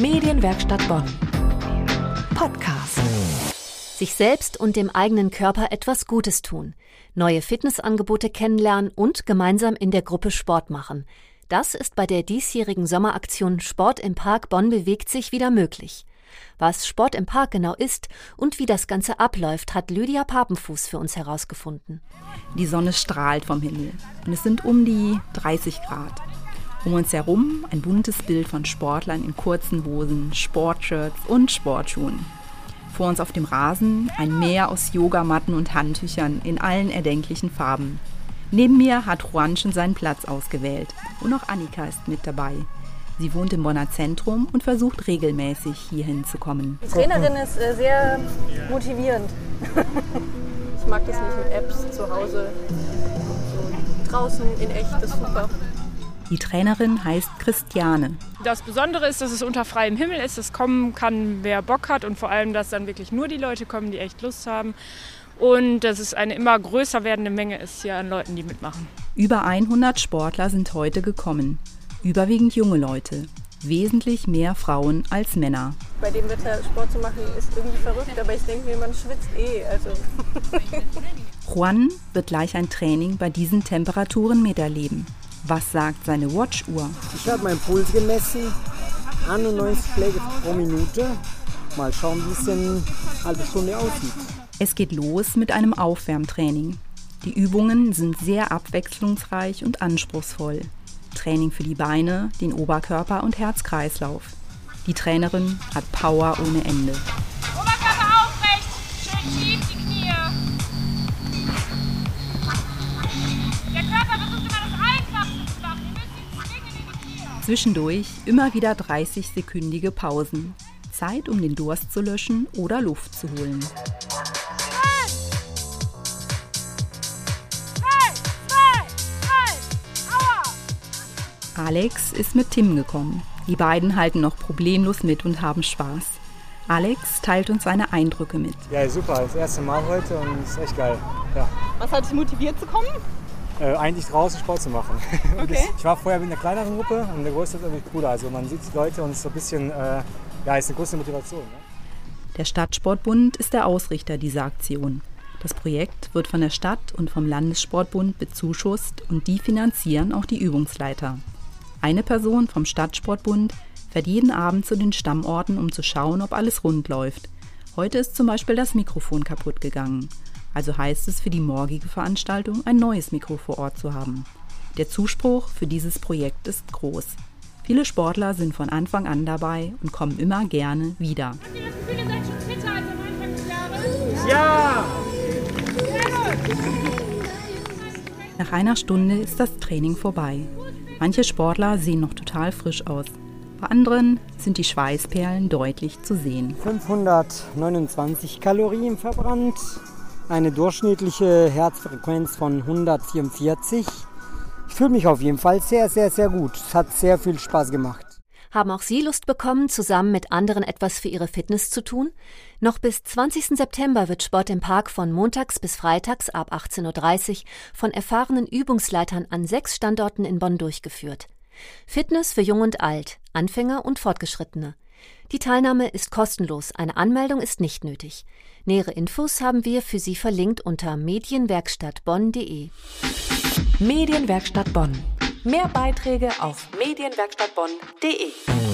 Medienwerkstatt Bonn. Podcast. Sich selbst und dem eigenen Körper etwas Gutes tun, neue Fitnessangebote kennenlernen und gemeinsam in der Gruppe Sport machen. Das ist bei der diesjährigen Sommeraktion Sport im Park Bonn bewegt sich wieder möglich. Was Sport im Park genau ist und wie das Ganze abläuft, hat Lydia Papenfuß für uns herausgefunden. Die Sonne strahlt vom Himmel und es sind um die 30 Grad. Um uns herum ein buntes Bild von Sportlern in kurzen Hosen, Sportshirts und Sportschuhen. Vor uns auf dem Rasen ein Meer aus Yogamatten und Handtüchern in allen erdenklichen Farben. Neben mir hat Juan schon seinen Platz ausgewählt und auch Annika ist mit dabei. Sie wohnt im Bonner Zentrum und versucht regelmäßig hierhin zu kommen. Die Trainerin ist äh, sehr motivierend. ich mag das nicht mit Apps zu Hause. Draußen in echt, ist super. Die Trainerin heißt Christiane. Das Besondere ist, dass es unter freiem Himmel ist. Es kommen kann, wer Bock hat und vor allem, dass dann wirklich nur die Leute kommen, die echt Lust haben. Und dass es eine immer größer werdende Menge ist hier an Leuten, die mitmachen. Über 100 Sportler sind heute gekommen. Überwiegend junge Leute. Wesentlich mehr Frauen als Männer. Bei dem Wetter Sport zu machen ist irgendwie verrückt, aber ich denke mir, man schwitzt eh. Also. Juan wird gleich ein Training bei diesen Temperaturen miterleben. Was sagt seine Watchuhr? Ich habe meinen Puls gemessen, 91 Schläge pro Minute. Mal schauen, wie es in einer halben Stunde aussieht. Es geht los mit einem Aufwärmtraining. Die Übungen sind sehr abwechslungsreich und anspruchsvoll. Training für die Beine, den Oberkörper und Herz-Kreislauf. Die Trainerin hat Power ohne Ende. Zwischendurch immer wieder 30-sekündige Pausen. Zeit, um den Durst zu löschen oder Luft zu holen. Alex ist mit Tim gekommen. Die beiden halten noch problemlos mit und haben Spaß. Alex teilt uns seine Eindrücke mit. Ja, super. Das erste Mal heute und es ist echt geil. Ja. Was hat dich motiviert zu kommen? Äh, eigentlich draußen Sport zu machen. Okay. Ich war vorher mit einer kleineren Gruppe und der größte ist irgendwie cooler. Also man sieht die Leute und es ist so ein bisschen, äh, ja, ist eine große Motivation. Ne? Der Stadtsportbund ist der Ausrichter dieser Aktion. Das Projekt wird von der Stadt und vom Landessportbund bezuschusst und die finanzieren auch die Übungsleiter. Eine Person vom Stadtsportbund fährt jeden Abend zu den Stammorten, um zu schauen, ob alles rund läuft. Heute ist zum Beispiel das Mikrofon kaputt gegangen. Also heißt es für die morgige Veranstaltung, ein neues Mikro vor Ort zu haben. Der Zuspruch für dieses Projekt ist groß. Viele Sportler sind von Anfang an dabei und kommen immer gerne wieder. Habt ihr das Gefühl, ihr seid schon fitter als am Anfang des Jahres? Ja! Nach einer Stunde ist das Training vorbei. Manche Sportler sehen noch total frisch aus. Bei anderen sind die Schweißperlen deutlich zu sehen. 529 Kalorien verbrannt, eine durchschnittliche Herzfrequenz von 144. Ich fühle mich auf jeden Fall sehr, sehr, sehr gut. Es hat sehr viel Spaß gemacht. Haben auch Sie Lust bekommen, zusammen mit anderen etwas für Ihre Fitness zu tun? Noch bis 20. September wird Sport im Park von montags bis freitags ab 18.30 Uhr von erfahrenen Übungsleitern an sechs Standorten in Bonn durchgeführt. Fitness für Jung und Alt, Anfänger und Fortgeschrittene. Die Teilnahme ist kostenlos, eine Anmeldung ist nicht nötig. Nähere Infos haben wir für Sie verlinkt unter medienwerkstattbonn.de. Medienwerkstatt Bonn. Mehr Beiträge auf medienwerkstattbonn.de.